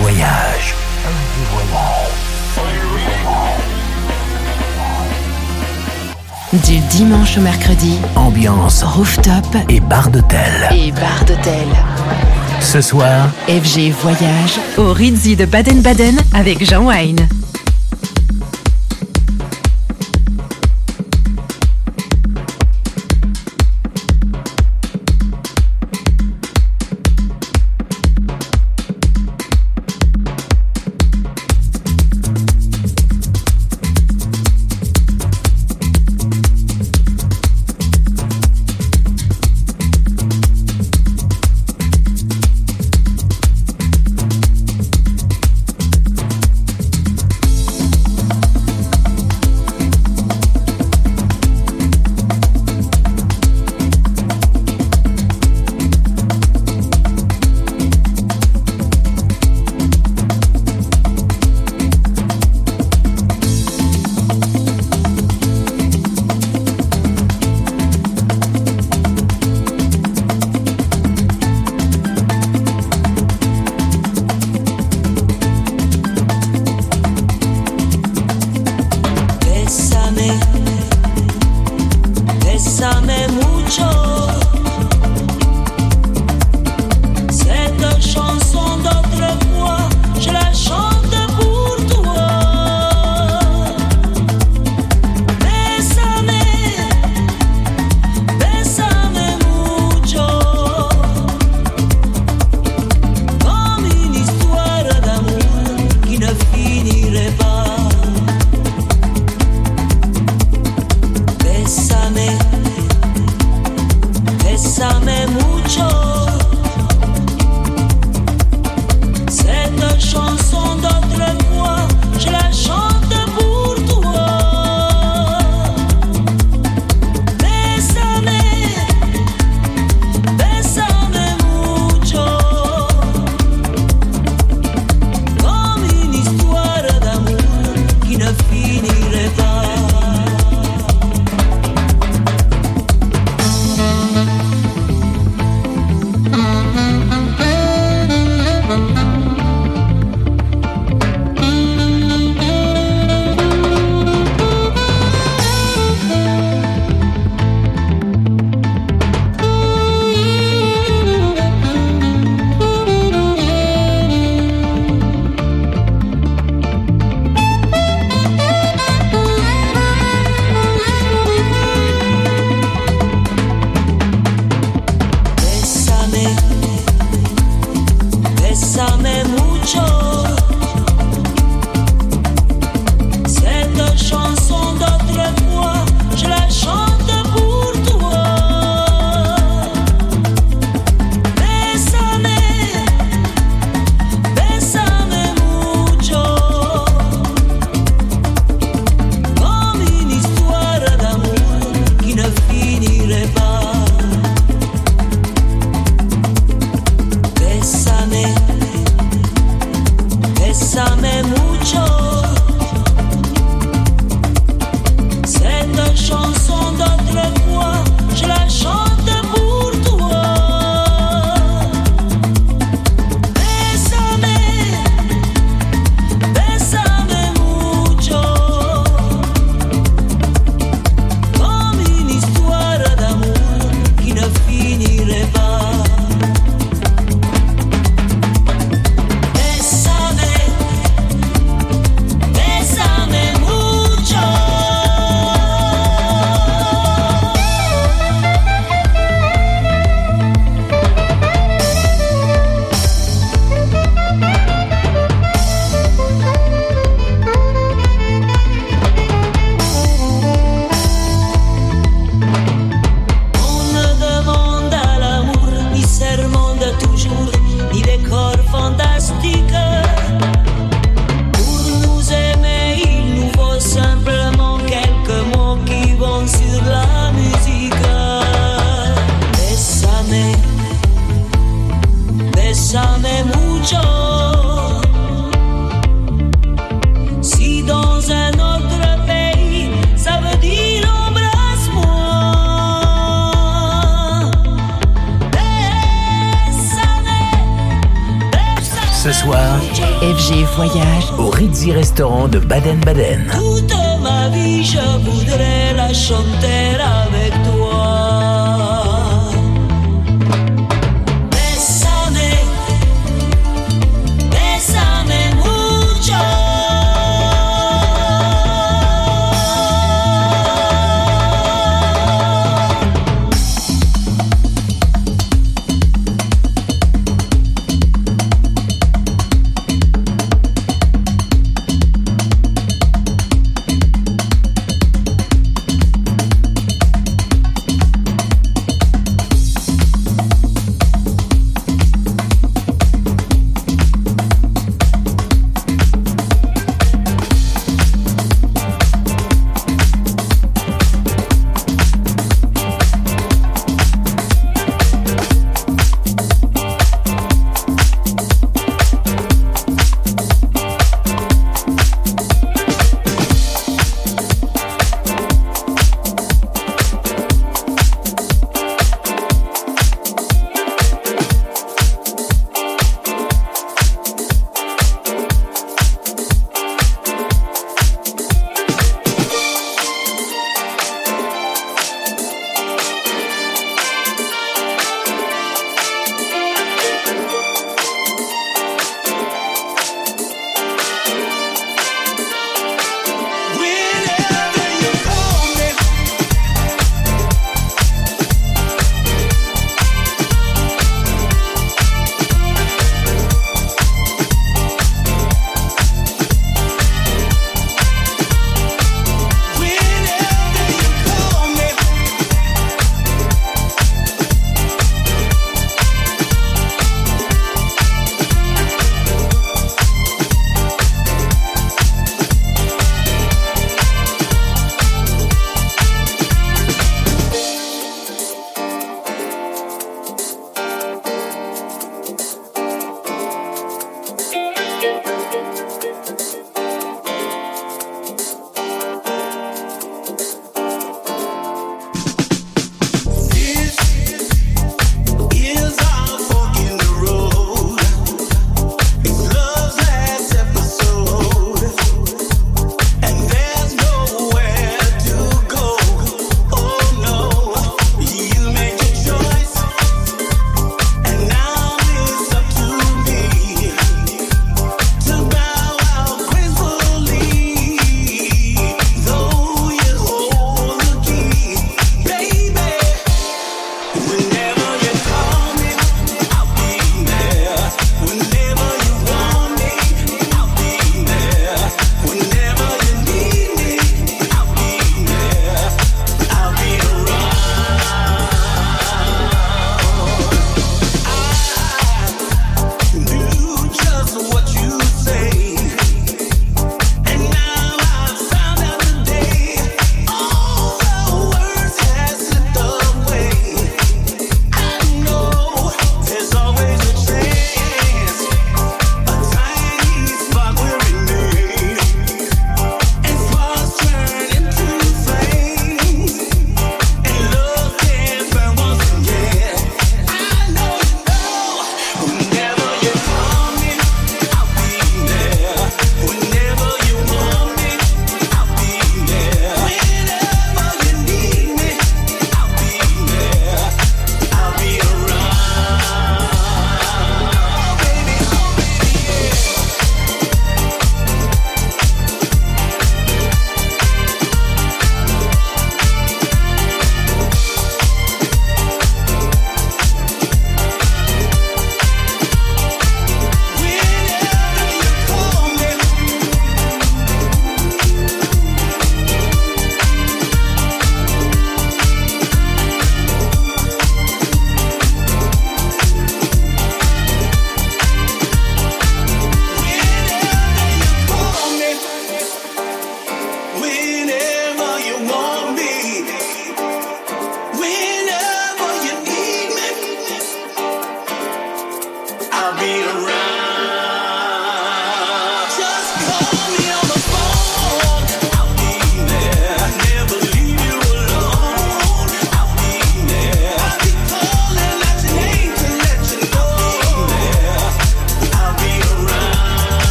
voyage. Du dimanche au mercredi, Ambiance rooftop et bar d'hôtel. et bar d'hôtel. Ce soir, FG Voyage au Rizzi de Baden-Baden avec Jean Wine.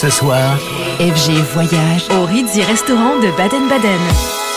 Ce soir, FG Voyage au Ritz restaurant de Baden-Baden.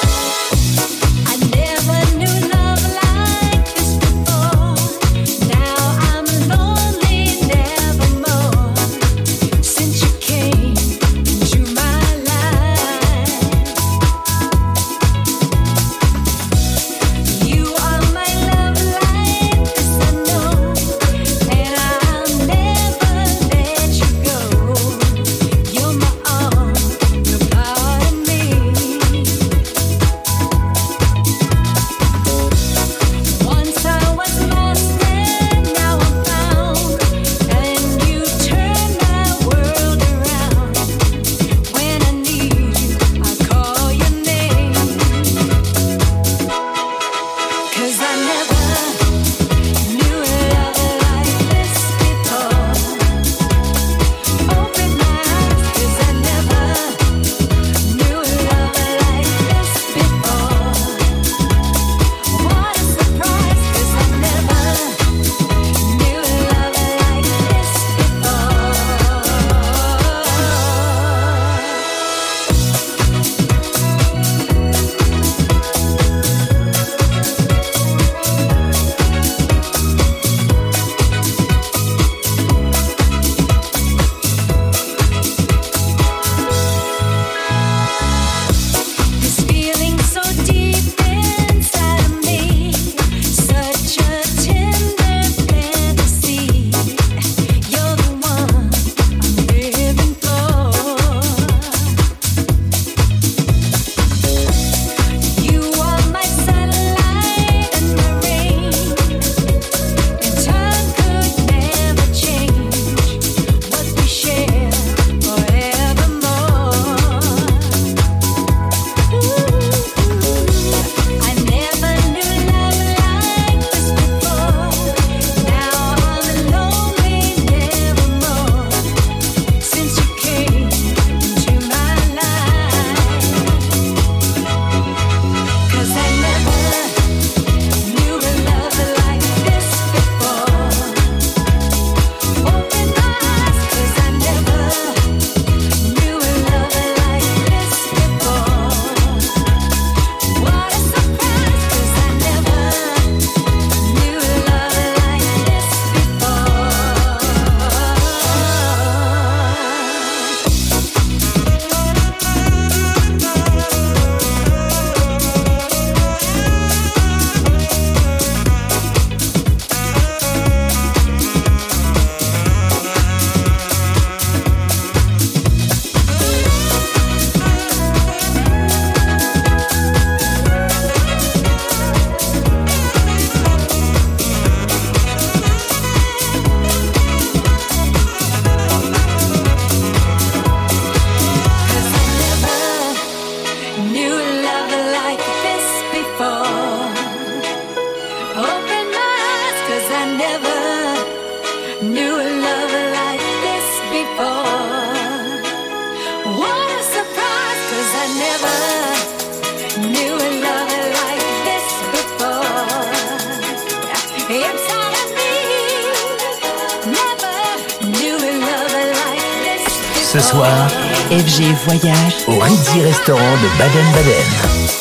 Ce soir, FG Voyage au Ritzy Restaurant de Baden-Baden.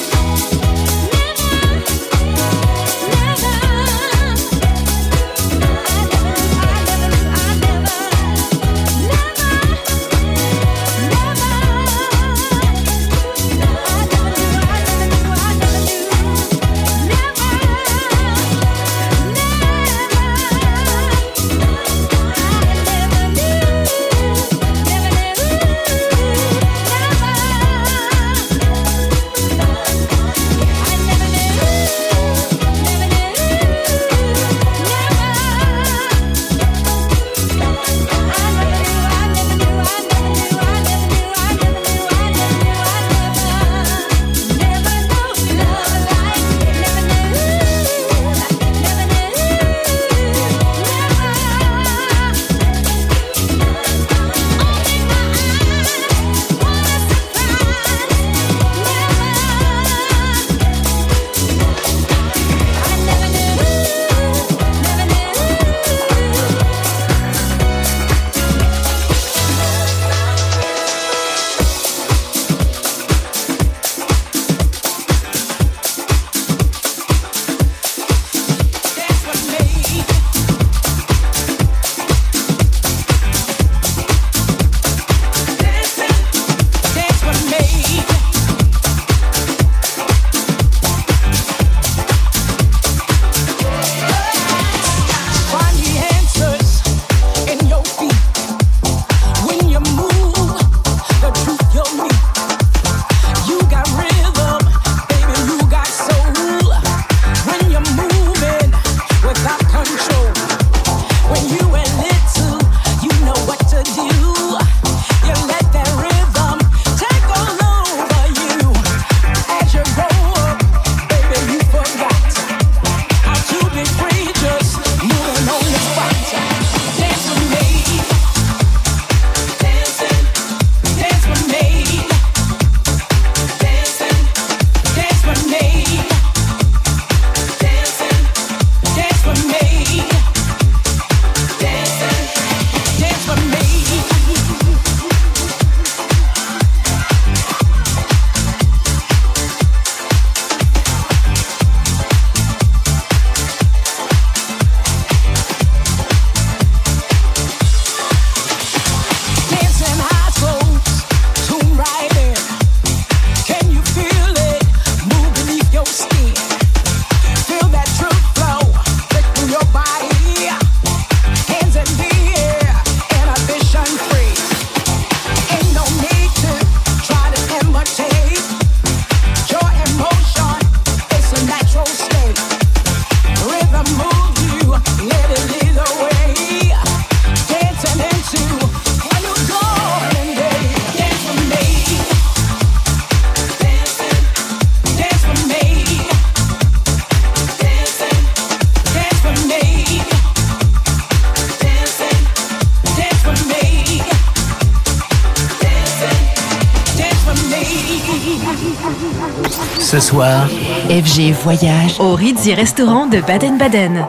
Voyage au Ritzy Restaurant de Baden-Baden.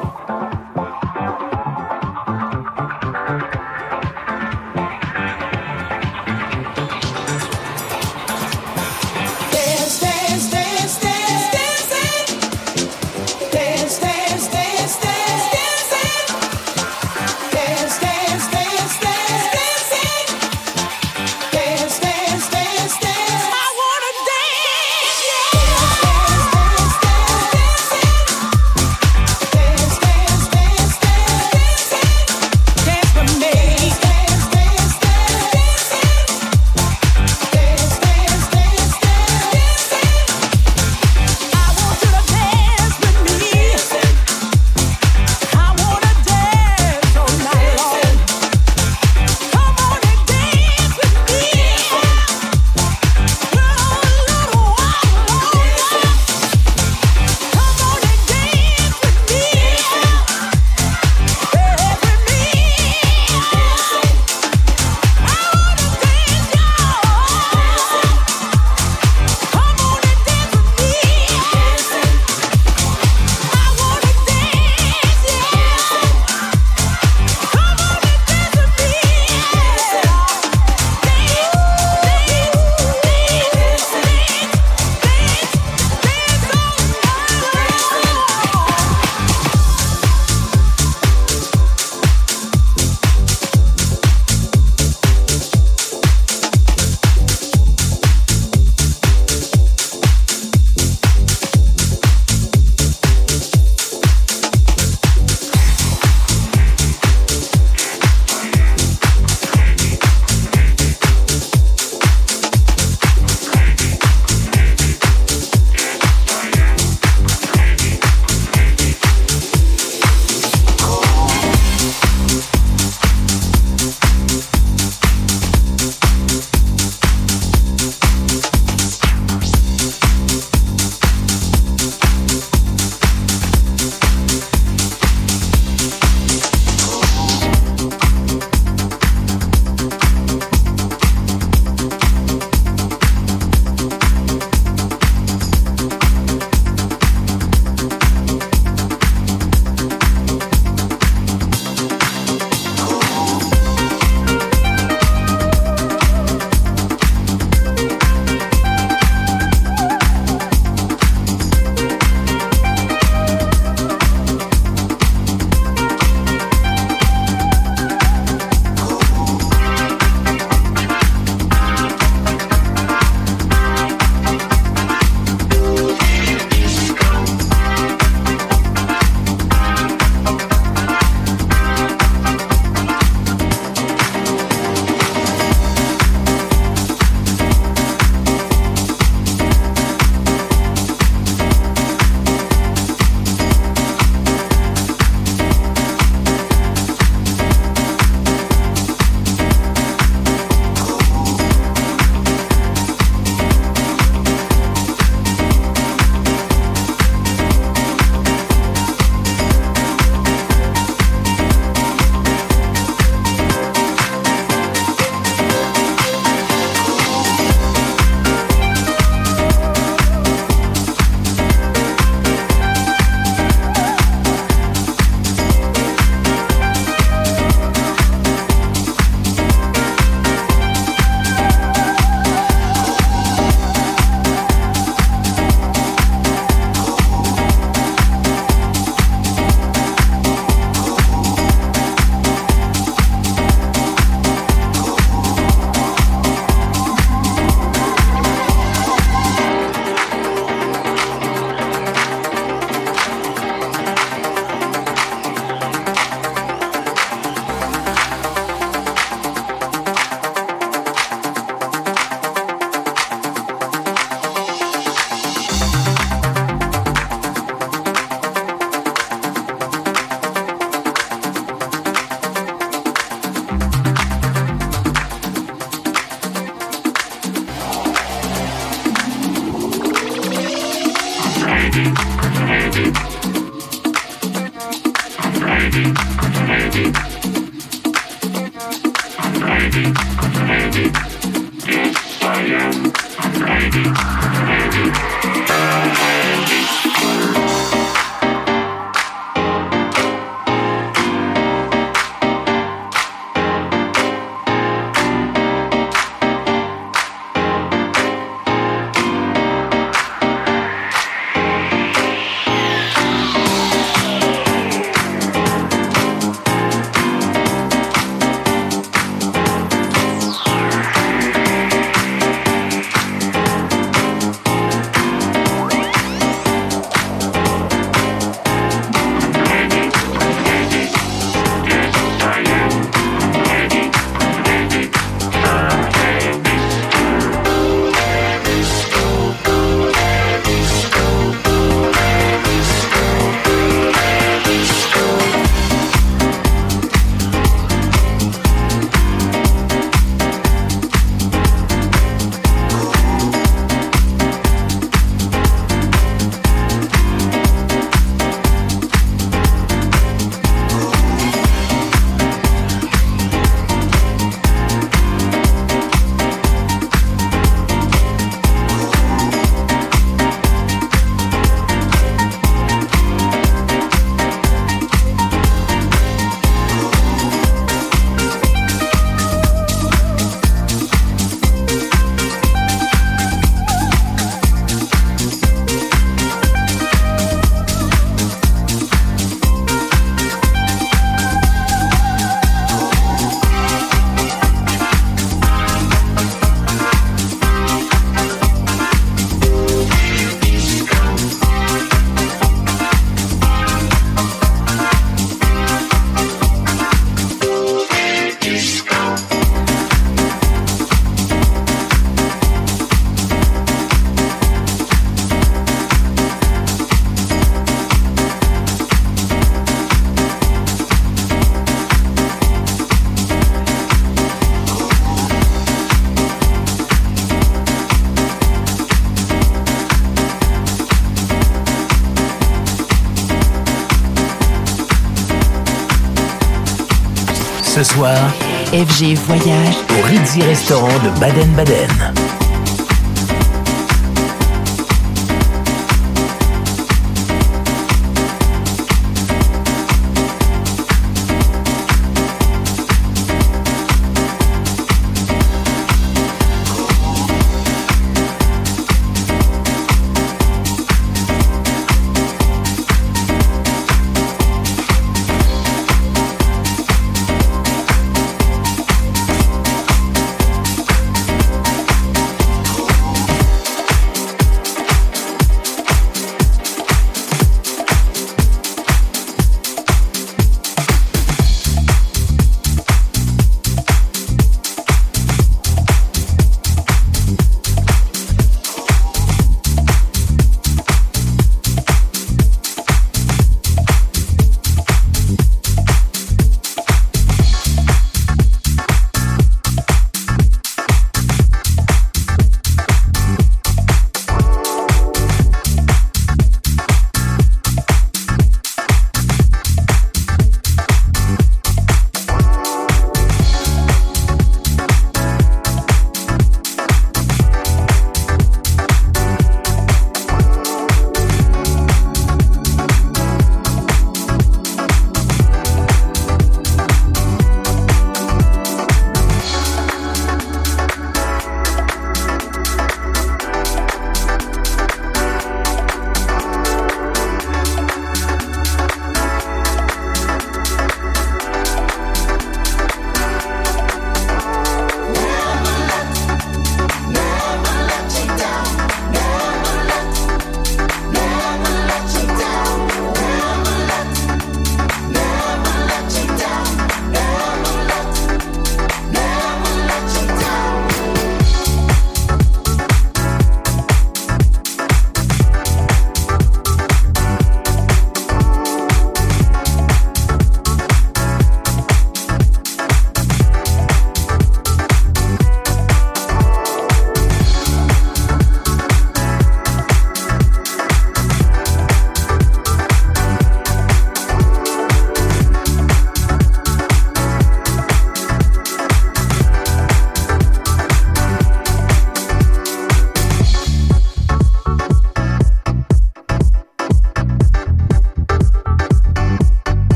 FG Voyage au Ritzy Restaurant de Baden-Baden.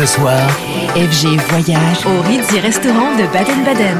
ce soir, FG Voyage au Ritzy Restaurant de Baden-Baden.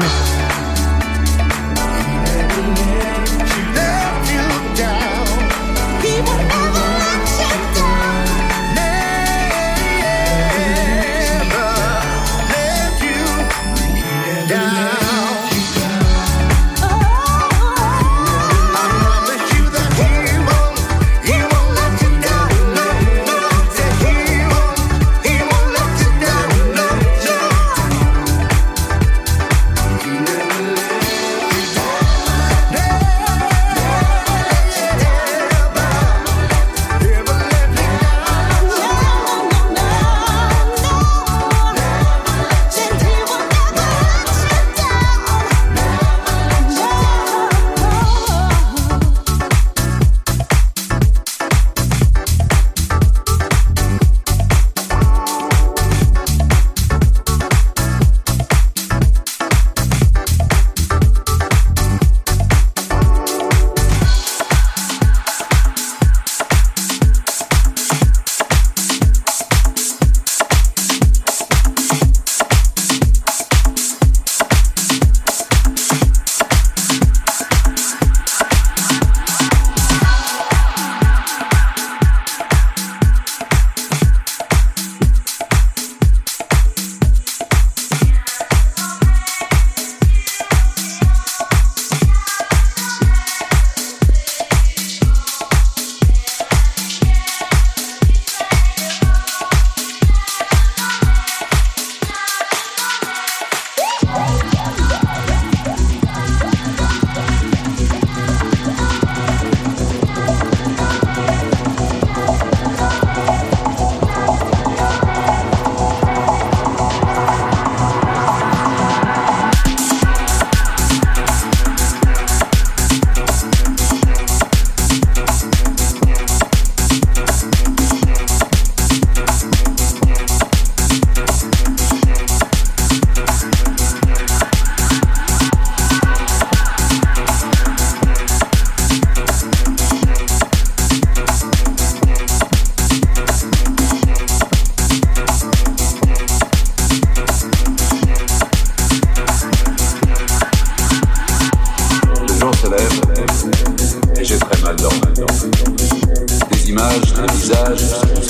paisagens.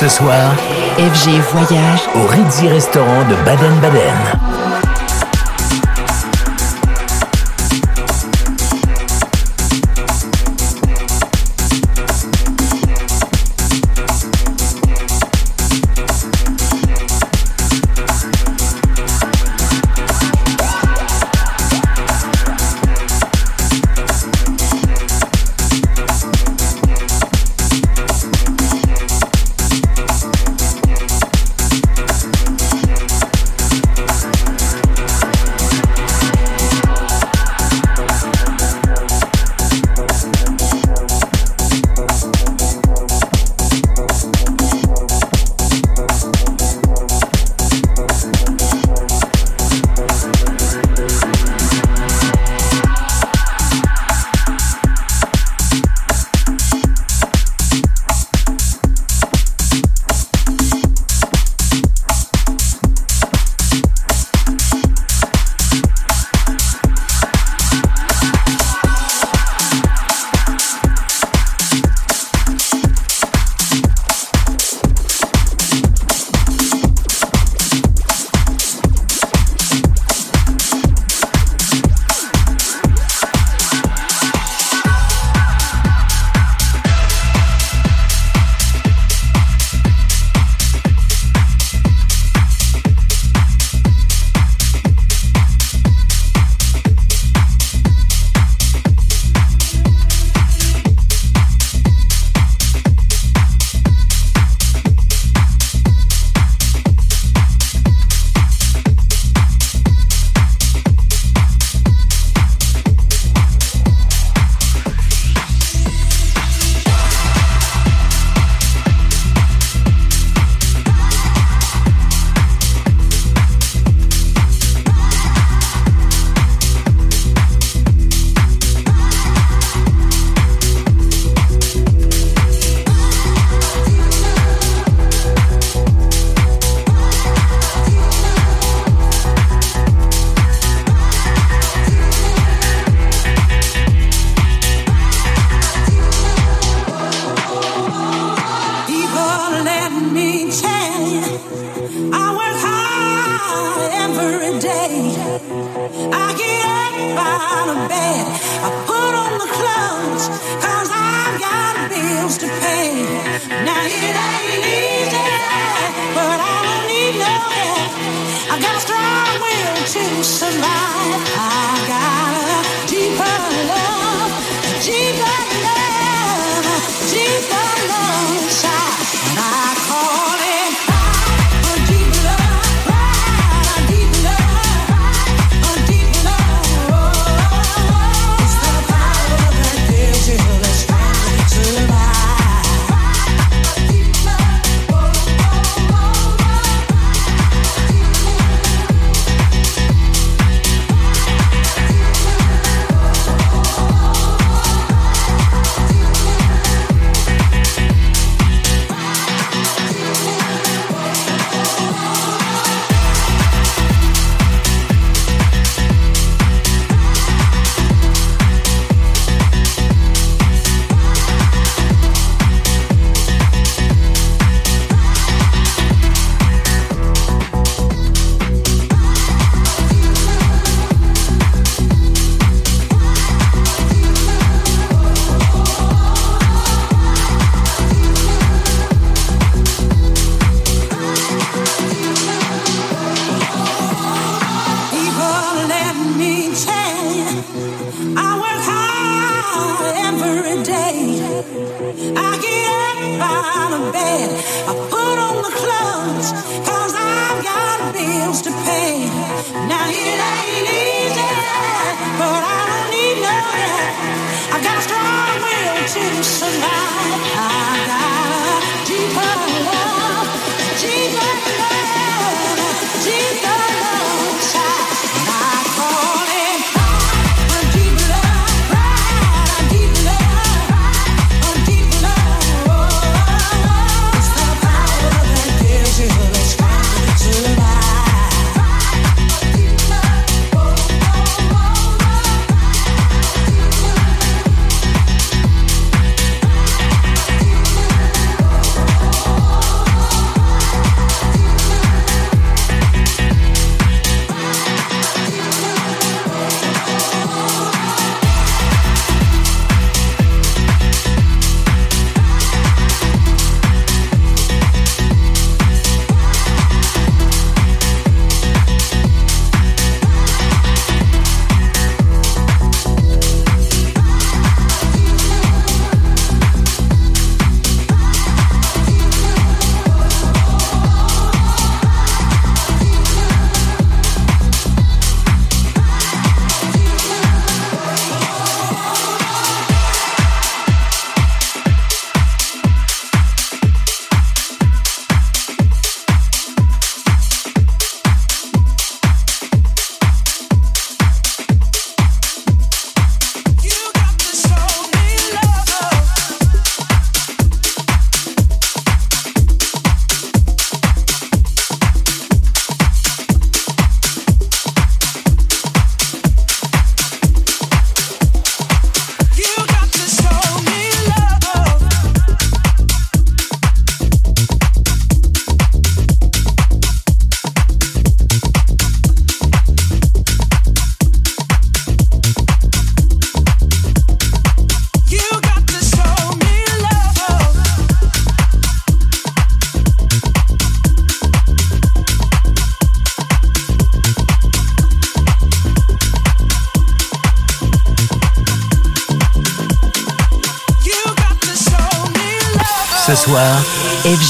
Ce soir, FG Voyage au Ritzy Restaurant de Baden-Baden.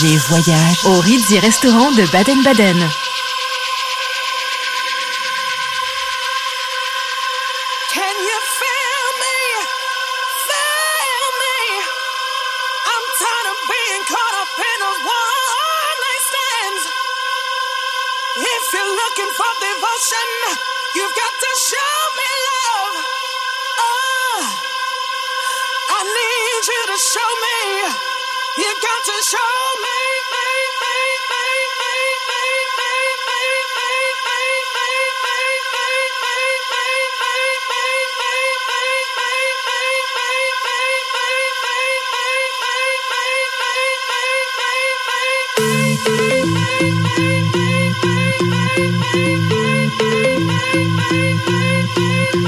Voyage au Ritzy Restaurant de Baden-Baden. Ce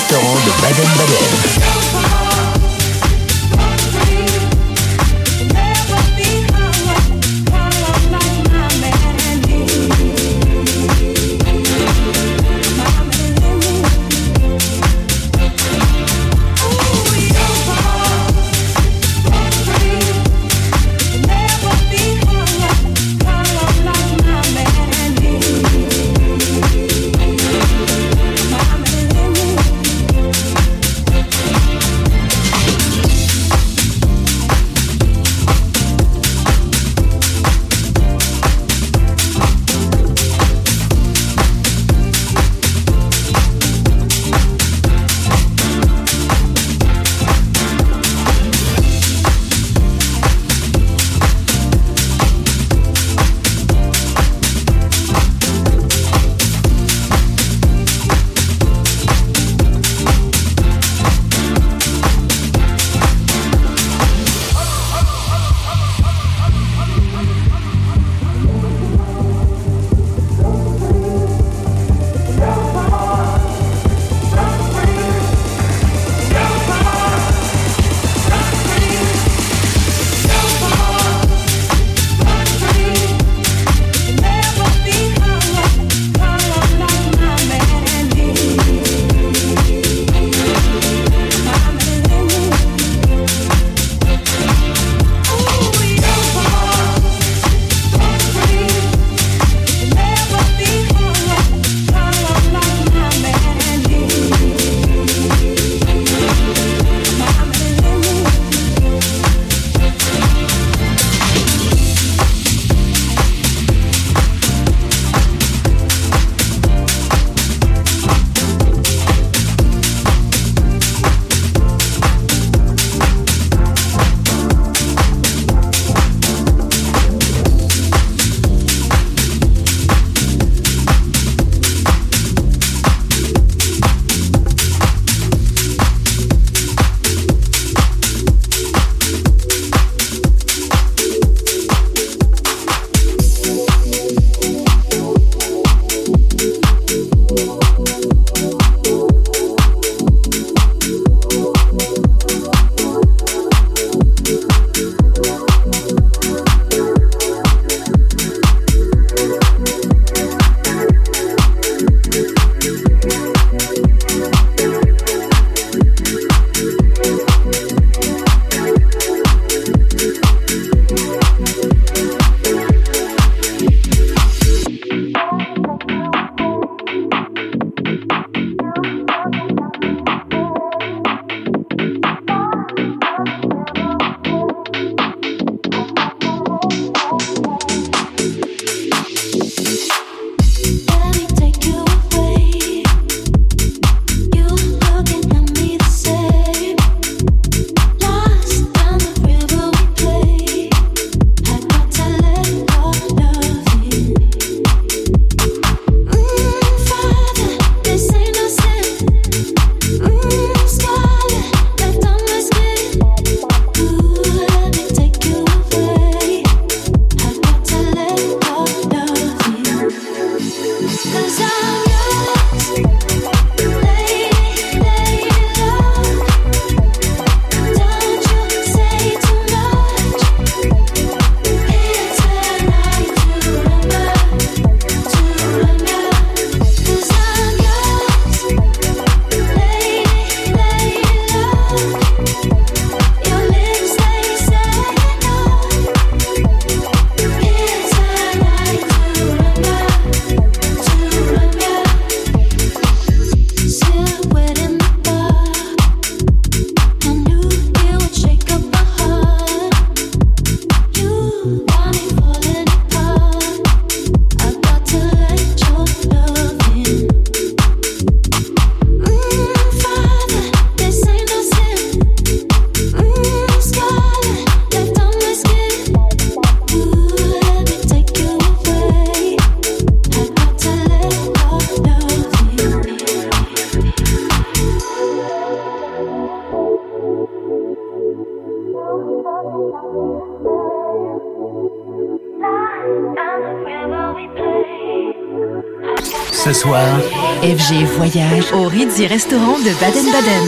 Restaurant Restaurant de Baden-Baden.